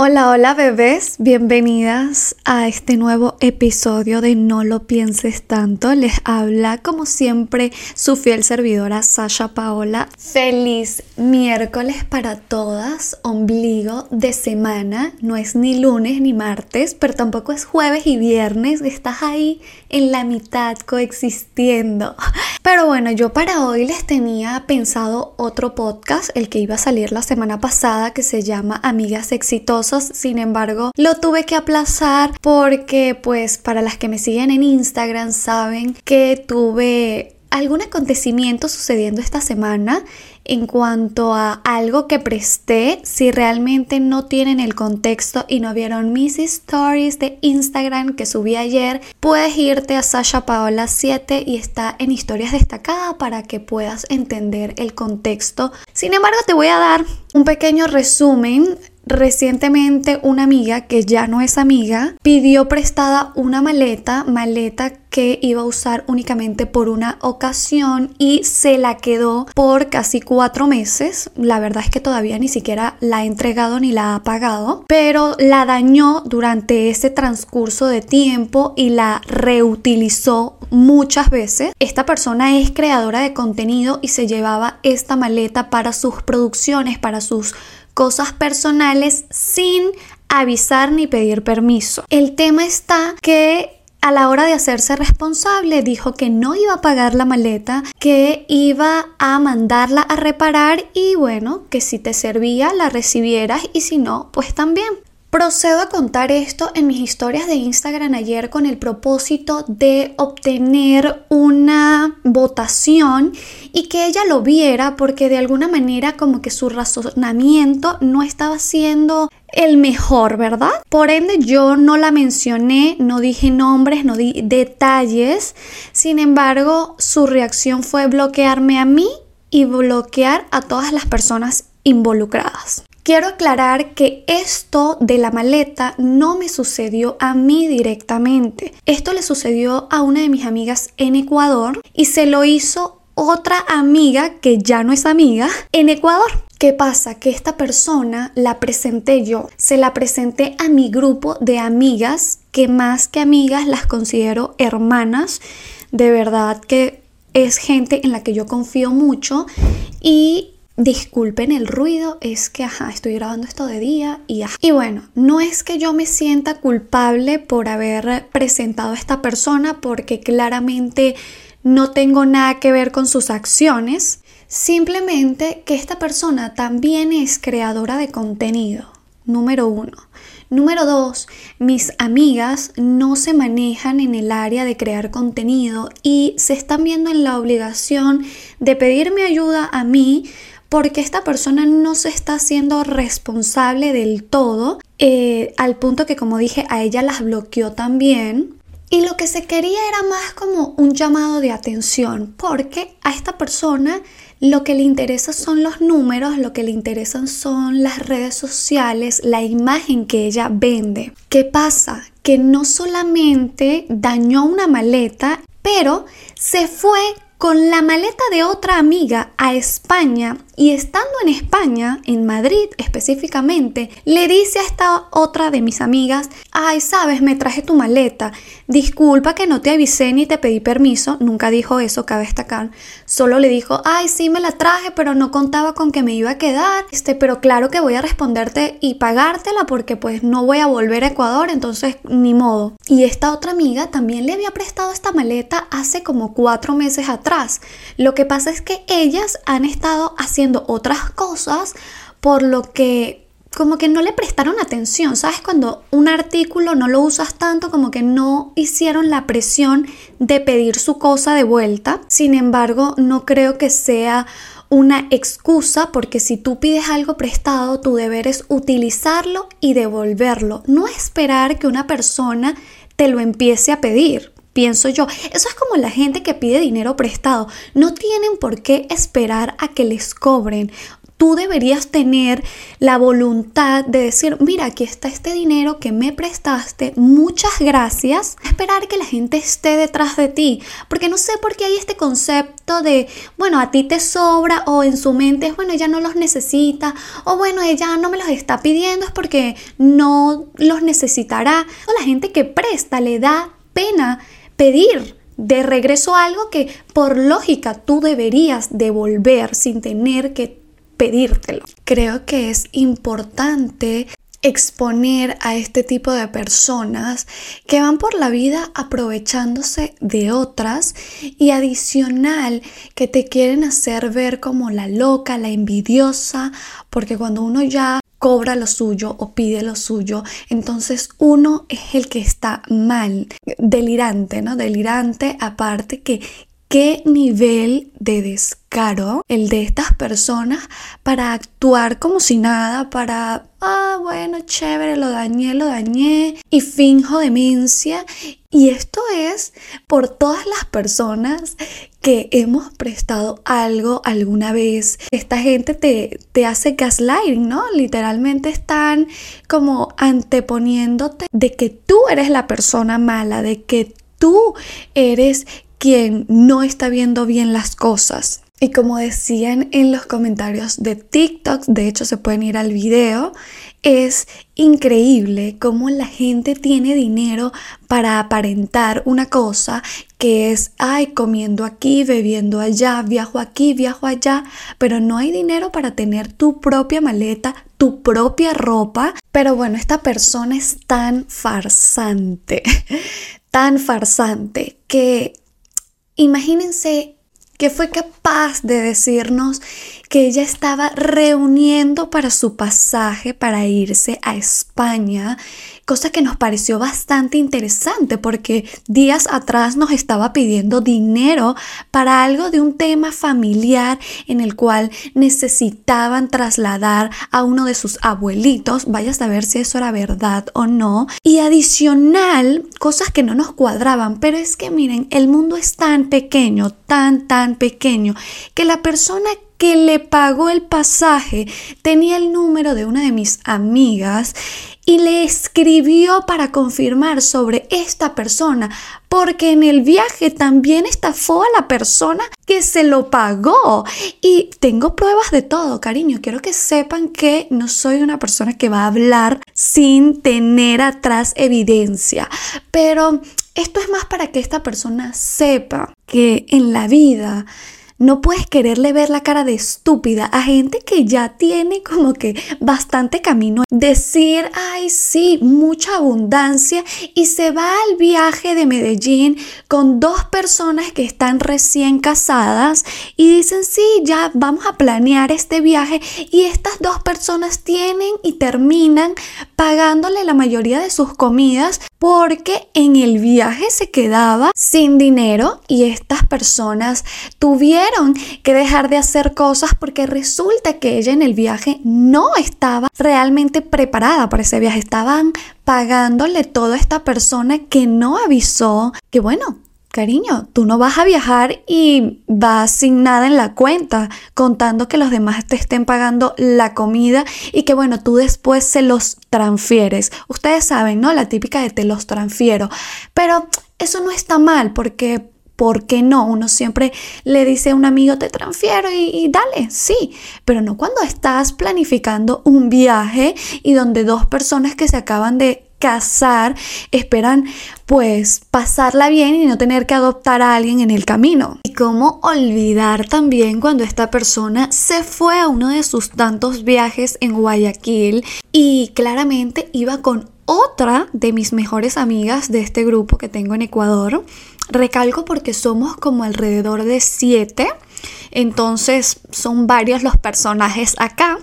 Hola, hola bebés, bienvenidas a este nuevo episodio de No lo pienses tanto. Les habla como siempre su fiel servidora Sasha Paola. Feliz miércoles para todas, ombligo de semana. No es ni lunes ni martes, pero tampoco es jueves y viernes. Estás ahí en la mitad coexistiendo. Pero bueno, yo para hoy les tenía pensado otro podcast, el que iba a salir la semana pasada, que se llama Amigas Exitosas sin embargo lo tuve que aplazar porque pues para las que me siguen en Instagram saben que tuve algún acontecimiento sucediendo esta semana en cuanto a algo que presté, si realmente no tienen el contexto y no vieron mis stories de Instagram que subí ayer, puedes irte a Sasha Paola 7 y está en historias destacadas para que puedas entender el contexto. Sin embargo, te voy a dar un pequeño resumen Recientemente una amiga que ya no es amiga pidió prestada una maleta, maleta que iba a usar únicamente por una ocasión y se la quedó por casi cuatro meses. La verdad es que todavía ni siquiera la ha entregado ni la ha pagado, pero la dañó durante ese transcurso de tiempo y la reutilizó muchas veces. Esta persona es creadora de contenido y se llevaba esta maleta para sus producciones, para sus cosas personales sin avisar ni pedir permiso. El tema está que a la hora de hacerse responsable dijo que no iba a pagar la maleta, que iba a mandarla a reparar y bueno, que si te servía la recibieras y si no, pues también. Procedo a contar esto en mis historias de Instagram ayer con el propósito de obtener una votación y que ella lo viera porque de alguna manera como que su razonamiento no estaba siendo el mejor, ¿verdad? Por ende yo no la mencioné, no dije nombres, no di detalles. Sin embargo, su reacción fue bloquearme a mí y bloquear a todas las personas involucradas. Quiero aclarar que esto de la maleta no me sucedió a mí directamente. Esto le sucedió a una de mis amigas en Ecuador y se lo hizo otra amiga que ya no es amiga en Ecuador. ¿Qué pasa? Que esta persona la presenté yo, se la presenté a mi grupo de amigas que más que amigas las considero hermanas. De verdad que es gente en la que yo confío mucho y Disculpen el ruido, es que ajá, estoy grabando esto de día y ajá. Y bueno, no es que yo me sienta culpable por haber presentado a esta persona porque claramente no tengo nada que ver con sus acciones, simplemente que esta persona también es creadora de contenido. Número uno. Número dos, mis amigas no se manejan en el área de crear contenido y se están viendo en la obligación de pedirme ayuda a mí porque esta persona no se está haciendo responsable del todo, eh, al punto que como dije, a ella las bloqueó también. Y lo que se quería era más como un llamado de atención, porque a esta persona lo que le interesa son los números, lo que le interesan son las redes sociales, la imagen que ella vende. ¿Qué pasa? Que no solamente dañó una maleta, pero se fue con la maleta de otra amiga a España y estando en España, en Madrid específicamente, le dice a esta otra de mis amigas, ay, sabes, me traje tu maleta, disculpa que no te avisé ni te pedí permiso, nunca dijo eso, cabe destacar, solo le dijo, ay, sí me la traje, pero no contaba con que me iba a quedar, este, pero claro que voy a responderte y pagártela porque pues no voy a volver a Ecuador, entonces ni modo. Y esta otra amiga también le había prestado esta maleta hace como cuatro meses atrás. Lo que pasa es que ellas han estado haciendo otras cosas, por lo que como que no le prestaron atención, ¿sabes? Cuando un artículo no lo usas tanto, como que no hicieron la presión de pedir su cosa de vuelta. Sin embargo, no creo que sea una excusa porque si tú pides algo prestado, tu deber es utilizarlo y devolverlo, no esperar que una persona te lo empiece a pedir pienso yo. Eso es como la gente que pide dinero prestado. No tienen por qué esperar a que les cobren. tú deberías tener la voluntad de decir, mira, aquí está este dinero que me prestaste, muchas gracias. Esperar que la gente esté detrás de ti, porque no sé por qué hay este concepto de, bueno, a ti te sobra o en su mente es, bueno, ella no los necesita o bueno, ella no me los está pidiendo es porque no los necesitará. O la gente que presta le da pena pedir de regreso algo que por lógica tú deberías devolver sin tener que pedírtelo. Creo que es importante exponer a este tipo de personas que van por la vida aprovechándose de otras y adicional que te quieren hacer ver como la loca, la envidiosa, porque cuando uno ya cobra lo suyo o pide lo suyo, entonces uno es el que está mal, delirante, ¿no? Delirante aparte que qué nivel de descaro el de estas personas para actuar como si nada, para, ah, bueno, chévere, lo dañé, lo dañé y finjo demencia. Y esto es por todas las personas que hemos prestado algo alguna vez. Esta gente te, te hace gaslighting, ¿no? Literalmente están como anteponiéndote de que tú eres la persona mala, de que tú eres quien no está viendo bien las cosas. Y como decían en los comentarios de TikTok, de hecho se pueden ir al video, es increíble cómo la gente tiene dinero para aparentar una cosa que es, ay, comiendo aquí, bebiendo allá, viajo aquí, viajo allá, pero no hay dinero para tener tu propia maleta, tu propia ropa. Pero bueno, esta persona es tan farsante, tan farsante que Imagínense que fue capaz de decirnos que ella estaba reuniendo para su pasaje para irse a España, cosa que nos pareció bastante interesante porque días atrás nos estaba pidiendo dinero para algo de un tema familiar en el cual necesitaban trasladar a uno de sus abuelitos, vaya a saber si eso era verdad o no, y adicional, cosas que no nos cuadraban, pero es que miren, el mundo es tan pequeño, tan, tan pequeño, que la persona que le pagó el pasaje tenía el número de una de mis amigas y le escribió para confirmar sobre esta persona, porque en el viaje también estafó a la persona que se lo pagó. Y tengo pruebas de todo, cariño. Quiero que sepan que no soy una persona que va a hablar sin tener atrás evidencia, pero esto es más para que esta persona sepa que en la vida no puedes quererle ver la cara de estúpida a gente que ya tiene como que bastante camino. Decir, ay, sí, mucha abundancia y se va al viaje de Medellín con dos personas que están recién casadas y dicen, sí, ya vamos a planear este viaje y estas dos personas tienen y terminan pagándole la mayoría de sus comidas porque en el viaje se quedaba sin dinero y estas personas que dejar de hacer cosas porque resulta que ella en el viaje no estaba realmente preparada para ese viaje. Estaban pagándole todo a esta persona que no avisó que bueno, cariño, tú no vas a viajar y vas sin nada en la cuenta, contando que los demás te estén pagando la comida y que bueno, tú después se los transfieres. Ustedes saben, ¿no? La típica de te los transfiero. Pero eso no está mal porque... ¿Por qué no? Uno siempre le dice a un amigo, te transfiero y, y, dale, sí, pero no cuando estás planificando un viaje y donde dos personas que se acaban de casar, esperan pues pasarla bien y no tener que adoptar a alguien en el camino. Y cómo olvidar también cuando esta persona se fue a uno de sus tantos viajes en Guayaquil y claramente iba con otra de mis mejores amigas de este grupo que tengo en Ecuador. Recalco porque somos como alrededor de siete, entonces son varios los personajes acá.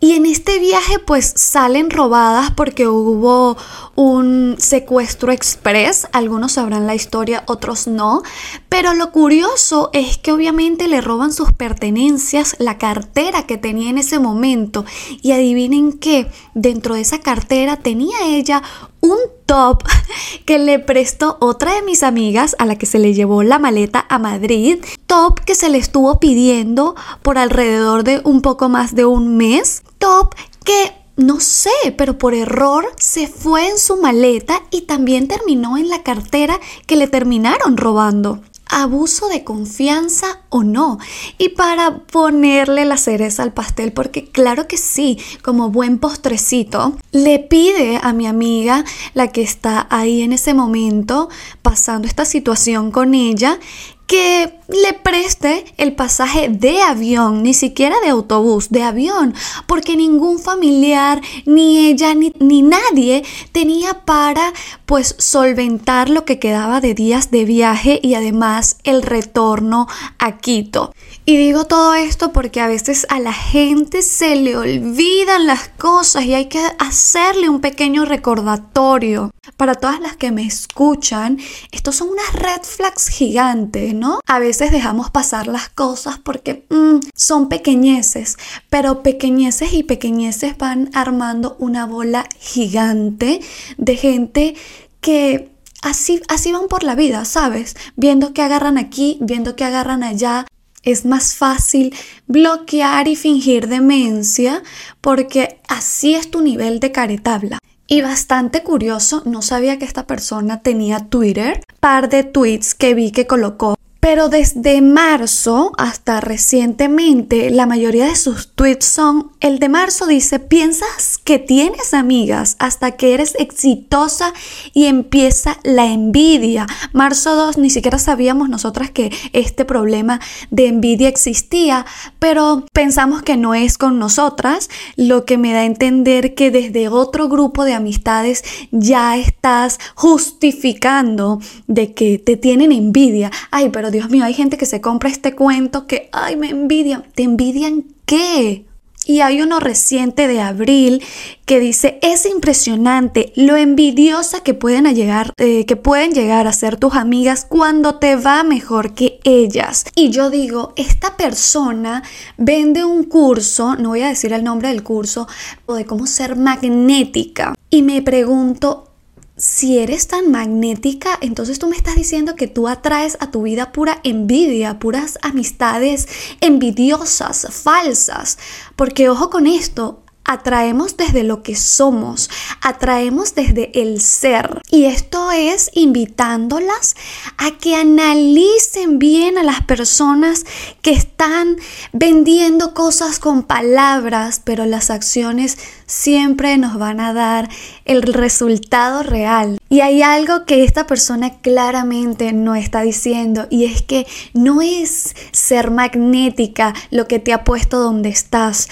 Y en este viaje pues salen robadas porque hubo un secuestro express. Algunos sabrán la historia, otros no. Pero lo curioso es que obviamente le roban sus pertenencias, la cartera que tenía en ese momento. Y adivinen qué, dentro de esa cartera tenía ella un top que le prestó otra de mis amigas a la que se le llevó la maleta a Madrid. Top que se le estuvo pidiendo por alrededor de un poco más de un mes. Top que no sé, pero por error se fue en su maleta y también terminó en la cartera que le terminaron robando abuso de confianza o no. Y para ponerle la cereza al pastel, porque claro que sí, como buen postrecito, le pide a mi amiga, la que está ahí en ese momento, pasando esta situación con ella, que le preste el pasaje de avión, ni siquiera de autobús, de avión, porque ningún familiar, ni ella, ni, ni, nadie tenía para pues solventar lo que quedaba de días de viaje y además el retorno a Quito. Y digo todo esto porque a veces a la gente se le olvidan las cosas y hay que hacerle un pequeño recordatorio. Para todas las que me escuchan, estos son unas red flags gigantes, ¿no? A veces dejamos pasar las cosas porque mm, son pequeñeces, pero pequeñeces y pequeñeces van armando una bola gigante de gente que así, así van por la vida, ¿sabes? Viendo que agarran aquí, viendo que agarran allá, es más fácil bloquear y fingir demencia porque así es tu nivel de caretabla. Y bastante curioso, no sabía que esta persona tenía Twitter, par de tweets que vi que colocó pero desde marzo hasta recientemente, la mayoría de sus tweets son, el de marzo dice, piensas que tienes amigas hasta que eres exitosa y empieza la envidia. Marzo 2, ni siquiera sabíamos nosotras que este problema de envidia existía, pero pensamos que no es con nosotras, lo que me da a entender que desde otro grupo de amistades ya estás justificando de que te tienen envidia. Ay, pero Dios mío, hay gente que se compra este cuento que, ay, me envidian. ¿Te envidian qué? Y hay uno reciente de abril que dice, es impresionante lo envidiosa que pueden, llegar, eh, que pueden llegar a ser tus amigas cuando te va mejor que ellas. Y yo digo, esta persona vende un curso, no voy a decir el nombre del curso, de cómo ser magnética. Y me pregunto, si eres tan magnética, entonces tú me estás diciendo que tú atraes a tu vida pura envidia, puras amistades envidiosas, falsas. Porque ojo con esto, atraemos desde lo que somos, atraemos desde el ser. Y esto es invitándolas a que analicen bien a las personas que están vendiendo cosas con palabras, pero las acciones siempre nos van a dar el resultado real. Y hay algo que esta persona claramente no está diciendo y es que no es ser magnética lo que te ha puesto donde estás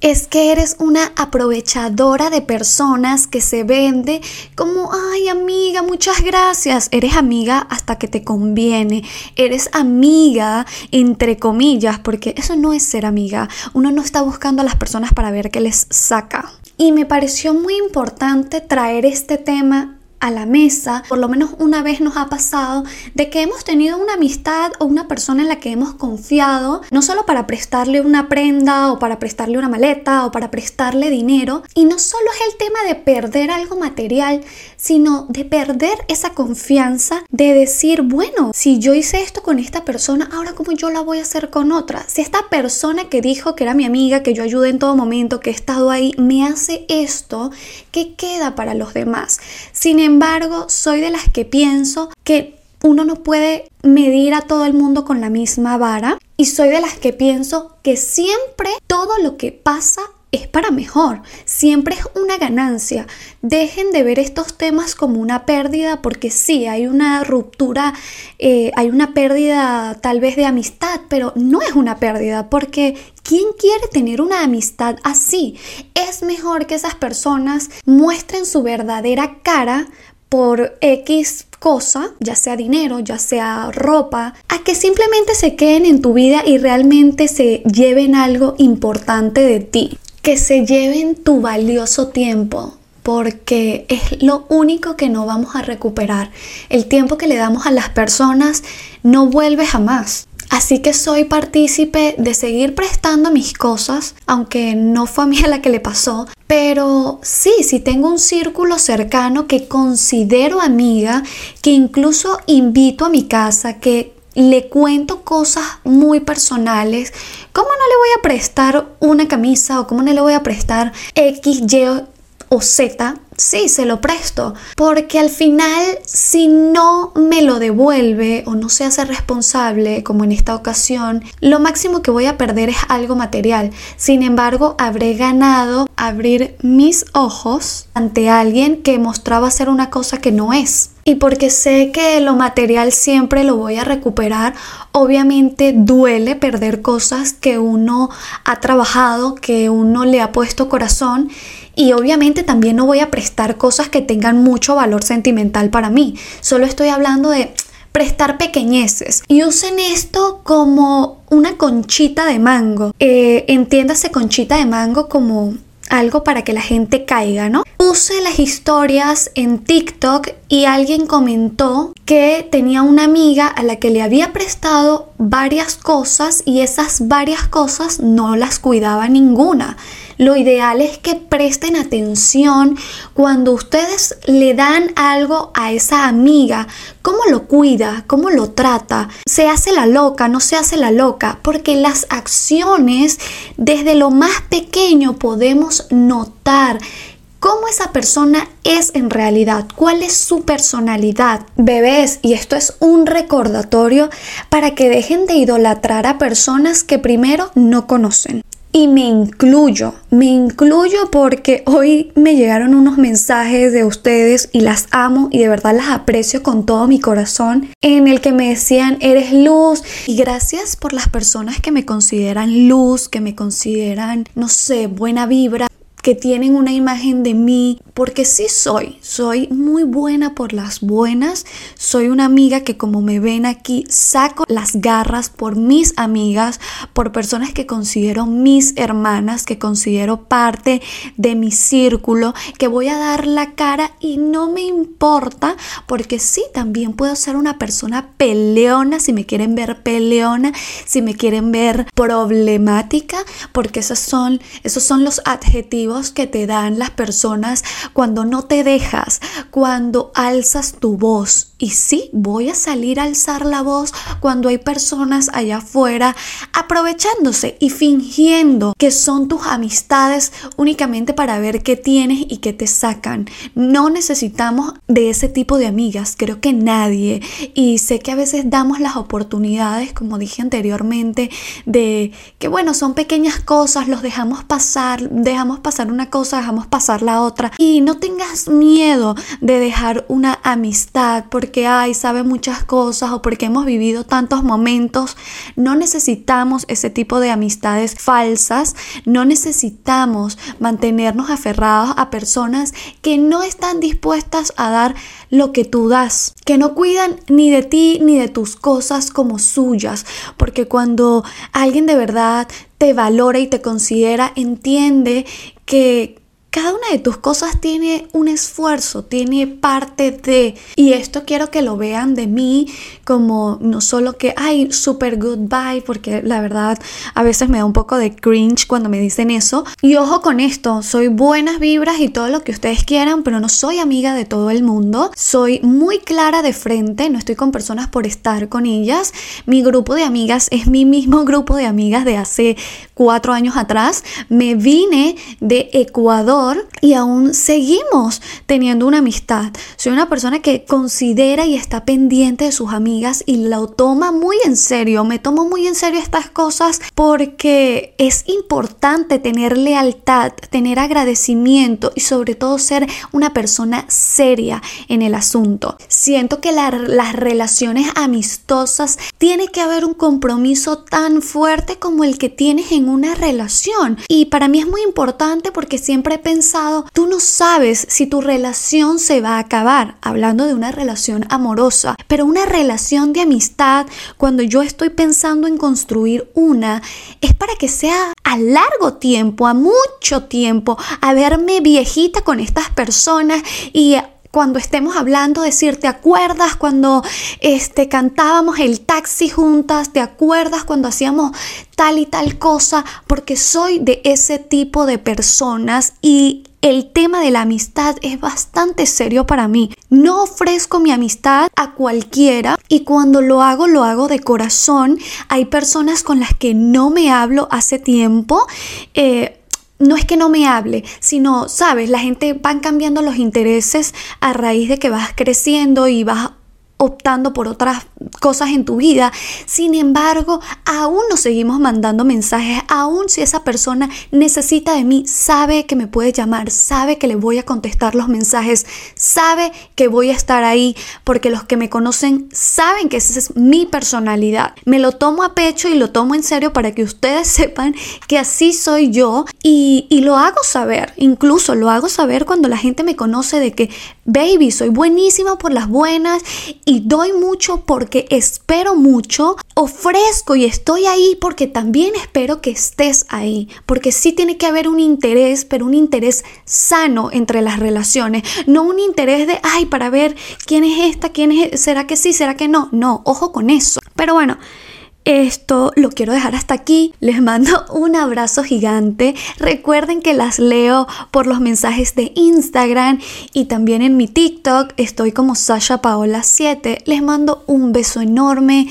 es que eres una aprovechadora de personas que se vende como, ay amiga, muchas gracias. Eres amiga hasta que te conviene. Eres amiga entre comillas, porque eso no es ser amiga. Uno no está buscando a las personas para ver qué les saca. Y me pareció muy importante traer este tema a la mesa, por lo menos una vez nos ha pasado, de que hemos tenido una amistad o una persona en la que hemos confiado, no solo para prestarle una prenda o para prestarle una maleta o para prestarle dinero, y no solo es el tema de perder algo material, sino de perder esa confianza de decir, bueno, si yo hice esto con esta persona, ahora cómo yo la voy a hacer con otra. Si esta persona que dijo que era mi amiga, que yo ayudé en todo momento, que he estado ahí, me hace esto, ¿qué queda para los demás? Sin embargo, soy de las que pienso que uno no puede medir a todo el mundo con la misma vara y soy de las que pienso que siempre todo lo que pasa es para mejor, siempre es una ganancia. Dejen de ver estos temas como una pérdida porque sí, hay una ruptura, eh, hay una pérdida tal vez de amistad, pero no es una pérdida porque ¿quién quiere tener una amistad así? Es mejor que esas personas muestren su verdadera cara por X cosa, ya sea dinero, ya sea ropa, a que simplemente se queden en tu vida y realmente se lleven algo importante de ti que se lleven tu valioso tiempo porque es lo único que no vamos a recuperar. El tiempo que le damos a las personas no vuelve jamás. Así que soy partícipe de seguir prestando mis cosas, aunque no fue a mí a la que le pasó. Pero sí, si tengo un círculo cercano que considero amiga, que incluso invito a mi casa, que le cuento cosas muy personales, ¿cómo no le voy a prestar una camisa o cómo no le voy a prestar X, Y o Z sí, se lo presto, porque al final si no me lo devuelve o no se hace responsable, como en esta ocasión, lo máximo que voy a perder es algo material. Sin embargo, habré ganado abrir mis ojos ante alguien que mostraba ser una cosa que no es. Y porque sé que lo material siempre lo voy a recuperar, obviamente duele perder cosas que uno ha trabajado, que uno le ha puesto corazón y obviamente también no voy a prestar cosas que tengan mucho valor sentimental para mí. Solo estoy hablando de prestar pequeñeces y usen esto como una conchita de mango. Eh, entiéndase conchita de mango como algo para que la gente caiga, ¿no? Puse las historias en TikTok y alguien comentó que tenía una amiga a la que le había prestado varias cosas y esas varias cosas no las cuidaba ninguna. Lo ideal es que presten atención cuando ustedes le dan algo a esa amiga, cómo lo cuida, cómo lo trata, se hace la loca, no se hace la loca, porque las acciones desde lo más pequeño podemos notar cómo esa persona es en realidad, cuál es su personalidad. Bebés, y esto es un recordatorio para que dejen de idolatrar a personas que primero no conocen. Y me incluyo, me incluyo porque hoy me llegaron unos mensajes de ustedes y las amo y de verdad las aprecio con todo mi corazón en el que me decían eres luz y gracias por las personas que me consideran luz, que me consideran, no sé, buena vibra que tienen una imagen de mí, porque sí soy, soy muy buena por las buenas, soy una amiga que como me ven aquí, saco las garras por mis amigas, por personas que considero mis hermanas, que considero parte de mi círculo, que voy a dar la cara y no me importa, porque sí, también puedo ser una persona peleona, si me quieren ver peleona, si me quieren ver problemática, porque esos son, esos son los adjetivos que te dan las personas cuando no te dejas, cuando alzas tu voz. Y sí, voy a salir a alzar la voz cuando hay personas allá afuera aprovechándose y fingiendo que son tus amistades únicamente para ver qué tienes y qué te sacan. No necesitamos de ese tipo de amigas, creo que nadie. Y sé que a veces damos las oportunidades, como dije anteriormente, de que bueno, son pequeñas cosas, los dejamos pasar, dejamos pasar una cosa, dejamos pasar la otra. Y no tengas miedo de dejar una amistad porque, ay, sabe muchas cosas o porque hemos vivido tantos momentos. No necesitamos ese tipo de amistades falsas. No necesitamos mantenernos aferrados a personas que no están dispuestas a dar lo que tú das, que no cuidan ni de ti ni de tus cosas como suyas, porque cuando alguien de verdad te valora y te considera, entiende que cada una de tus cosas tiene un esfuerzo, tiene parte de... Y esto quiero que lo vean de mí como no solo que, ay, super goodbye, porque la verdad a veces me da un poco de cringe cuando me dicen eso. Y ojo con esto, soy buenas vibras y todo lo que ustedes quieran, pero no soy amiga de todo el mundo. Soy muy clara de frente, no estoy con personas por estar con ellas. Mi grupo de amigas es mi mismo grupo de amigas de hace cuatro años atrás. Me vine de Ecuador y aún seguimos teniendo una amistad. Soy una persona que considera y está pendiente de sus amigas y lo toma muy en serio. Me tomo muy en serio estas cosas porque es importante tener lealtad, tener agradecimiento y sobre todo ser una persona seria en el asunto. Siento que las relaciones amistosas tiene que haber un compromiso tan fuerte como el que tienes en una relación. Y para mí es muy importante porque siempre he pensado, tú no sabes si tu relación se va a acabar, hablando de una relación amorosa, pero una relación de amistad, cuando yo estoy pensando en construir una, es para que sea a largo tiempo, a mucho tiempo, a verme viejita con estas personas y cuando estemos hablando decir, ¿te acuerdas cuando este, cantábamos el taxi juntas? ¿Te acuerdas cuando hacíamos tal y tal cosa? Porque soy de ese tipo de personas y el tema de la amistad es bastante serio para mí. No ofrezco mi amistad a cualquiera y cuando lo hago lo hago de corazón. Hay personas con las que no me hablo hace tiempo. Eh, no es que no me hable, sino, sabes, la gente van cambiando los intereses a raíz de que vas creciendo y vas optando por otras cosas en tu vida. Sin embargo, aún nos seguimos mandando mensajes, aún si esa persona necesita de mí, sabe que me puede llamar, sabe que le voy a contestar los mensajes, sabe que voy a estar ahí, porque los que me conocen saben que esa es mi personalidad. Me lo tomo a pecho y lo tomo en serio para que ustedes sepan que así soy yo y, y lo hago saber, incluso lo hago saber cuando la gente me conoce de que, baby, soy buenísima por las buenas y doy mucho porque espero mucho, ofrezco y estoy ahí porque también espero que estés ahí, porque sí tiene que haber un interés, pero un interés sano entre las relaciones, no un interés de, ay, para ver quién es esta, quién es, será que sí, será que no, no, ojo con eso. Pero bueno, esto lo quiero dejar hasta aquí. Les mando un abrazo gigante. Recuerden que las leo por los mensajes de Instagram y también en mi TikTok. Estoy como Sasha Paola 7. Les mando un beso enorme.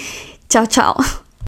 Chao, chao.